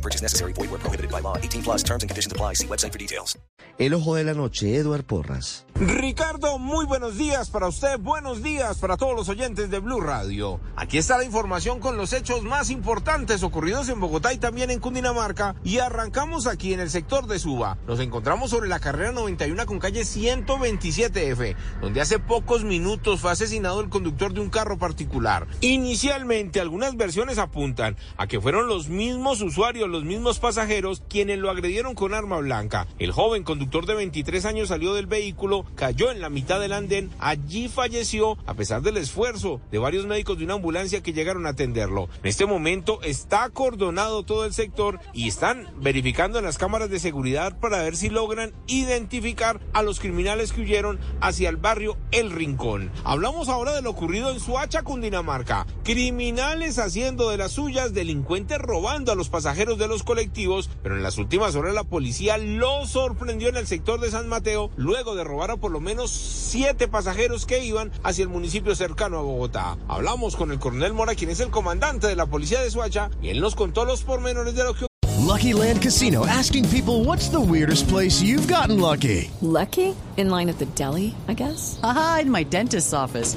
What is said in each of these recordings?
No purchase necessary. Void where prohibited by law. 18 plus terms and conditions apply. See website for details. El ojo de la noche, Eduard Porras. Ricardo, muy buenos días para usted, buenos días para todos los oyentes de Blue Radio. Aquí está la información con los hechos más importantes ocurridos en Bogotá y también en Cundinamarca y arrancamos aquí en el sector de Suba. Nos encontramos sobre la carrera 91 con calle 127F, donde hace pocos minutos fue asesinado el conductor de un carro particular. Inicialmente algunas versiones apuntan a que fueron los mismos usuarios, los mismos pasajeros quienes lo agredieron con arma blanca. El joven conductor de 23 años salió del vehículo, cayó en la mitad del andén, allí falleció a pesar del esfuerzo de varios médicos de una ambulancia que llegaron a atenderlo. En este momento está acordonado todo el sector y están verificando en las cámaras de seguridad para ver si logran identificar a los criminales que huyeron hacia el barrio El Rincón. Hablamos ahora de lo ocurrido en Suacha, Cundinamarca. Criminales haciendo de las suyas, delincuentes robando a los pasajeros de los colectivos, pero en las últimas horas la policía lo sorprendió en el sector de San Mateo luego de robar a por lo menos siete pasajeros que iban hacia el municipio cercano a Bogotá. Hablamos con el coronel Mora, quien es el comandante de la policía de Suacha, y él nos contó los pormenores de lo que Lucky Land Casino asking people what's the weirdest place you've gotten lucky? Lucky? In line at the deli, I guess? Aha, in my dentist's office.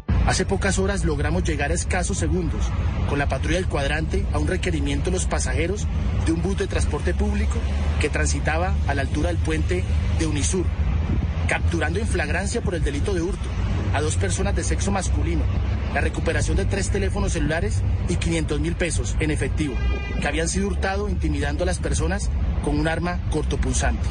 Hace pocas horas logramos llegar a escasos segundos con la patrulla del cuadrante a un requerimiento de los pasajeros de un bus de transporte público que transitaba a la altura del puente de Unisur, capturando en flagrancia por el delito de hurto a dos personas de sexo masculino, la recuperación de tres teléfonos celulares y 500 mil pesos en efectivo, que habían sido hurtados intimidando a las personas con un arma cortopunzante.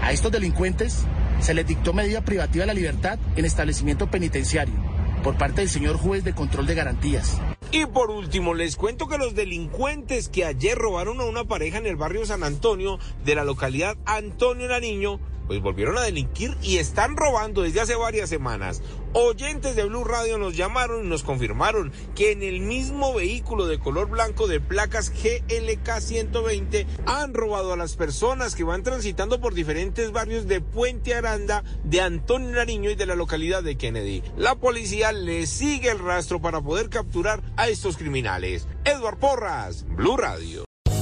A estos delincuentes se les dictó medida privativa de la libertad en establecimiento penitenciario por parte del señor juez de control de garantías. Y por último, les cuento que los delincuentes que ayer robaron a una pareja en el barrio San Antonio de la localidad Antonio Nariño, pues volvieron a delinquir y están robando desde hace varias semanas. Oyentes de Blue Radio nos llamaron y nos confirmaron que en el mismo vehículo de color blanco de placas GLK 120 han robado a las personas que van transitando por diferentes barrios de Puente Aranda, de Antonio Nariño y de la localidad de Kennedy. La policía le sigue el rastro para poder capturar a estos criminales. Edward Porras, Blue Radio.